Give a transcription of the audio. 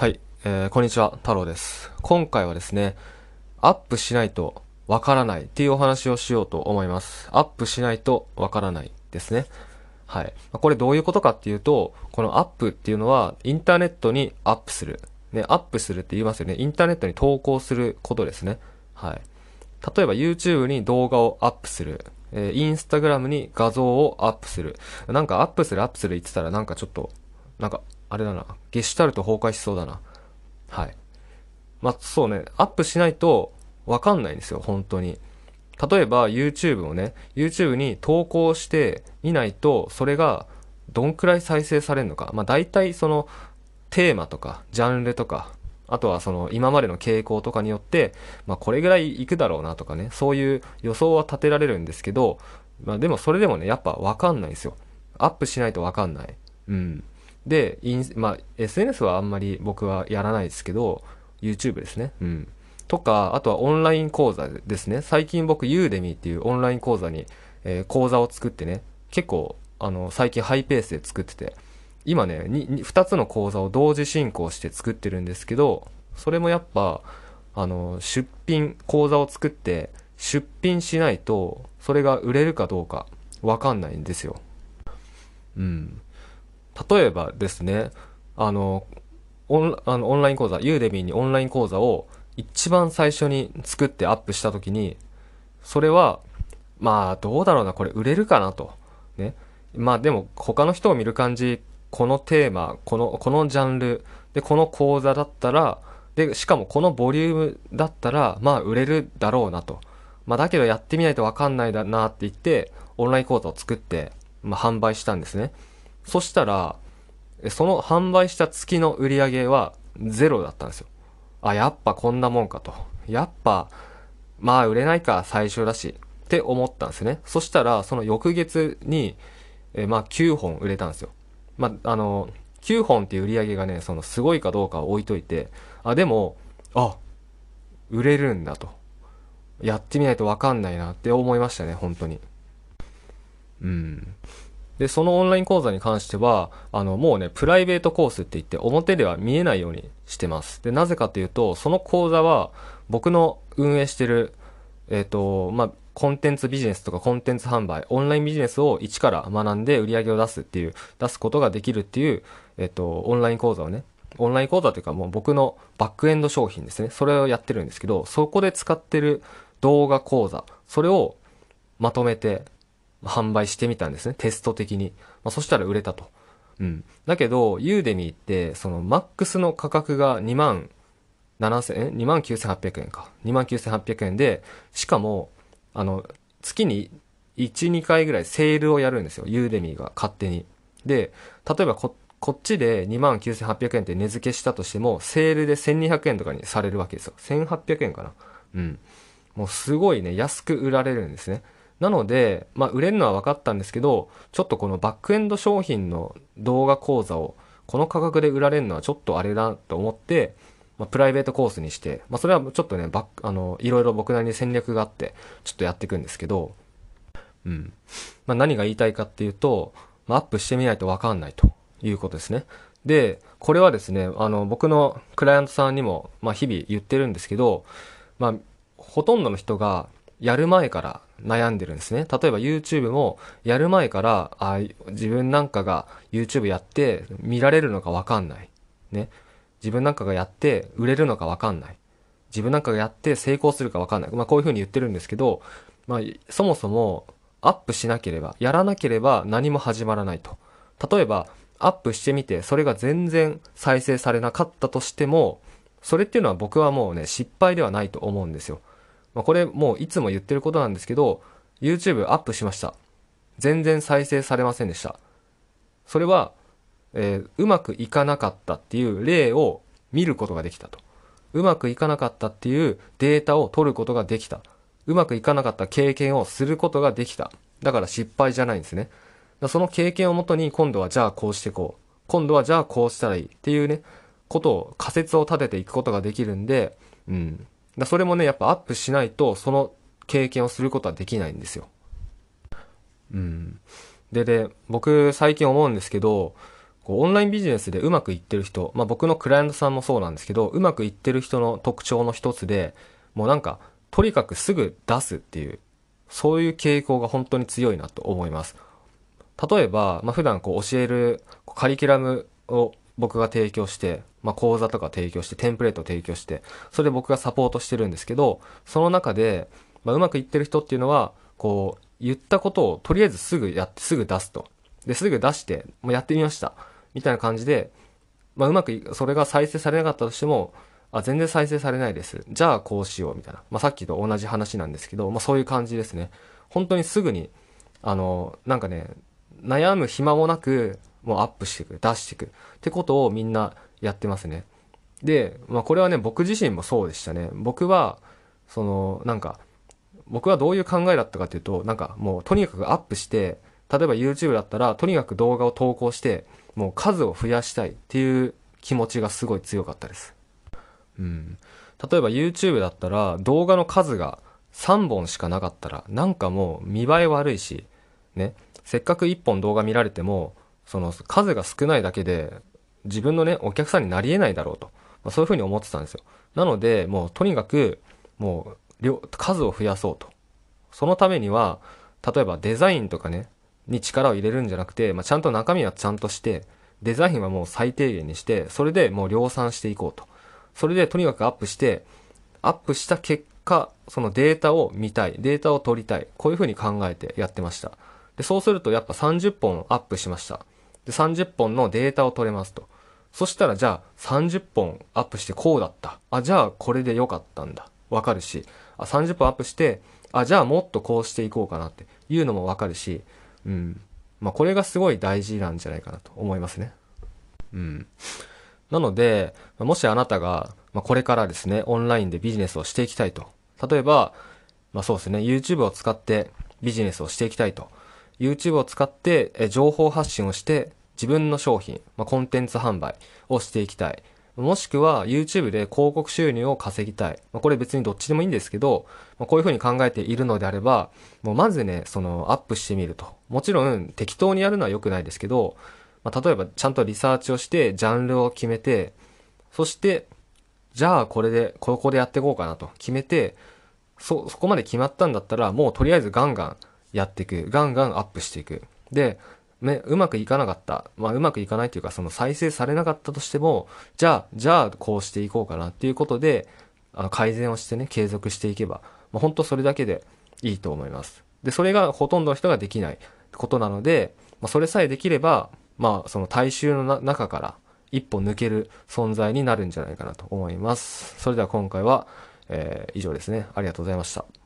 はい、えーこんにちは、太郎です。今回はですね、アップしないとわからないっていうお話をしようと思います。アップしないとわからないですね。はい。これどういうことかっていうと、このアップっていうのはインターネットにアップする。ね、アップするって言いますよね。インターネットに投稿することですね。はい。例えば YouTube に動画をアップする。えー、Instagram に画像をアップする。なんかアップするアップする言ってたらなんかちょっと、なんか、あれだな。ゲシュタルト崩壊しそうだな。はい。まあ、そうね、アップしないとわかんないんですよ、本当に。例えば YouTube をね、YouTube に投稿していないと、それがどんくらい再生されるのか。まあ、大体そのテーマとか、ジャンルとか、あとはその今までの傾向とかによって、まあ、これぐらいいくだろうなとかね、そういう予想は立てられるんですけど、まあ、でもそれでもね、やっぱわかんないんですよ。アップしないとわかんない。うん。で、インまあ、SNS はあんまり僕はやらないですけど、YouTube ですね。うん。とか、あとはオンライン講座ですね。最近僕、ユーデミーっていうオンライン講座に、えー講座を作ってね、結構、あの、最近ハイペースで作ってて、今ね、2つの講座を同時進行して作ってるんですけど、それもやっぱ、あの、出品、講座を作って、出品しないと、それが売れるかどうか、わかんないんですよ。うん。例えばですね、あの、オンあのオンライン講座、ユーデミーにオンライン講座を一番最初に作ってアップしたときに、それは、まあ、どうだろうな、これ売れるかなと。ね。まあでも、他の人を見る感じ、このテーマ、この、このジャンル、で、この講座だったら、で、しかもこのボリュームだったら、まあ売れるだろうなと。まあだけどやってみないとわかんないだなって言って、オンライン講座を作って、まあ販売したんですね。そしたら、その販売した月の売り上げはゼロだったんですよ。あ、やっぱこんなもんかと。やっぱ、まあ売れないか、最初だし。って思ったんですね。そしたら、その翌月に、えまあ9本売れたんですよ。まあ、あの、9本っていう売り上げがね、そのすごいかどうかは置いといて、あ、でも、あ、売れるんだと。やってみないとわかんないなって思いましたね、本当に。うん。で、そのオンライン講座に関しては、あの、もうね、プライベートコースって言って、表では見えないようにしてます。で、なぜかというと、その講座は、僕の運営してる、えっ、と、まあ、コンテンツビジネスとかコンテンツ販売、オンラインビジネスを一から学んで売り上げを出すっていう、出すことができるっていう、えっ、と、オンライン講座をね、オンライン講座というかもう僕のバックエンド商品ですね。それをやってるんですけど、そこで使ってる動画講座、それをまとめて販売してみたんですね。テスト的に。まあ、そしたら売れたと。うん。だけど、ユーデミーって、そのマックスの価格が2万7000円 ?2 万9800円か。2万9800円で、しかも、あの、月に1、2回ぐらいセールをやるんですよ。ユーデミーが勝手に。で、例えばこ、こっちで2万9800円って値付けしたとしても、セールで1200円とかにされるわけですよ。1800円かな。うん。もうすごいね、安く売られるんですね。なので、まあ、売れるのは分かったんですけど、ちょっとこのバックエンド商品の動画講座を、この価格で売られるのはちょっとあれだと思って、まあ、プライベートコースにして、まあ、それはちょっとね、バック、あの、いろいろ僕なりに戦略があって、ちょっとやっていくんですけど、うん。まあ、何が言いたいかっていうと、まあ、アップしてみないと分かんないということですね。で、これはですね、あの、僕のクライアントさんにも、まあ、日々言ってるんですけど、まあ、ほとんどの人がやる前から悩んでるんですね。例えば YouTube もやる前から、あ自分なんかが YouTube やって見られるのかわかんない。ね。自分なんかがやって売れるのかわかんない。自分なんかがやって成功するかわかんない。まあこういうふうに言ってるんですけど、まあそもそもアップしなければ、やらなければ何も始まらないと。例えばアップしてみてそれが全然再生されなかったとしても、それっていうのは僕はもうね、失敗ではないと思うんですよ。まあ、これもういつも言ってることなんですけど、YouTube アップしました。全然再生されませんでした。それは、えーうまくいかなかったっていう例を見ることができたと。うまくいかなかったっていうデータを取ることができた。うまくいかなかった経験をすることができた。だから失敗じゃないんですね。その経験をもとに今度はじゃあこうしてこう。今度はじゃあこうしたらいいっていうね、ことを仮説を立てていくことができるんで、うん。だそれもね、やっぱアップしないとその経験をすることはできないんですよ。うん。で、で、僕最近思うんですけど、こうオンラインビジネスでうまくいってる人、まあ僕のクライアントさんもそうなんですけど、うまくいってる人の特徴の一つで、もうなんか、とにかくすぐ出すっていう、そういう傾向が本当に強いなと思います。例えば、まあ普段こう教えるカリキュラムを僕が提供して、まあ講座とか提供して、テンプレートを提供して、それで僕がサポートしてるんですけど、その中で、まあうまくいってる人っていうのは、こう、言ったことをとりあえずすぐやってすぐ出すと。で、すぐ出して、もうやってみました。みたいな感じで、まあ、うまく、それが再生されなかったとしても、あ、全然再生されないです。じゃあこうしよう、みたいな。まあ、さっきと同じ話なんですけど、まあ、そういう感じですね。本当にすぐに、あの、なんかね、悩む暇もなく、もうアップしていく、出していく。ってことをみんなやってますね。で、まあ、これはね、僕自身もそうでしたね。僕は、その、なんか、僕はどういう考えだったかというと、なんかもうとにかくアップして、例えば YouTube だったら、とにかく動画を投稿して、もう数を増やしたいっていう気持ちがすごい強かったです。うん。例えば YouTube だったら、動画の数が3本しかなかったら、なんかもう見栄え悪いし、ね、せっかく1本動画見られても、その数が少ないだけで、自分のね、お客さんになり得ないだろうと。まあ、そういうふうに思ってたんですよ。なので、もうとにかく、もう量、数を増やそうと。そのためには、例えばデザインとかね、に力を入れるんじゃなくて、まあ、ちゃんと中身はちゃんとして、デザインはもう最低限にして、それでもう量産していこうと。それでとにかくアップして、アップした結果、そのデータを見たい、データを取りたい、こういうふうに考えてやってました。で、そうするとやっぱ30本アップしました。で、30本のデータを取れますと。そしたらじゃあ30本アップしてこうだった。あ、じゃあこれで良かったんだ。わかるし。あ、30分アップして、あ、じゃあもっとこうしていこうかなっていうのもわかるし、うん。まあ、これがすごい大事なんじゃないかなと思いますね。うん。なので、もしあなたが、まあ、これからですね、オンラインでビジネスをしていきたいと。例えば、まあそうですね、YouTube を使ってビジネスをしていきたいと。YouTube を使って情報発信をして自分の商品、まあ、コンテンツ販売をしていきたい。もしくは YouTube で広告収入を稼ぎたい。まあ、これ別にどっちでもいいんですけど、まあ、こういうふうに考えているのであれば、もうまずね、そのアップしてみると。もちろん適当にやるのは良くないですけど、まあ、例えばちゃんとリサーチをして、ジャンルを決めて、そして、じゃあこれで、ここでやっていこうかなと決めて、そ、そこまで決まったんだったら、もうとりあえずガンガンやっていく。ガンガンアップしていく。で、ね、うまくいかなかった。まあ、うまくいかないというか、その再生されなかったとしても、じゃあ、じゃあ、こうしていこうかなっていうことで、あの、改善をしてね、継続していけば、まあ、本当それだけでいいと思います。で、それがほとんどの人ができないことなので、まあ、それさえできれば、まあ、その大衆の中から一歩抜ける存在になるんじゃないかなと思います。それでは今回は、えー、以上ですね。ありがとうございました。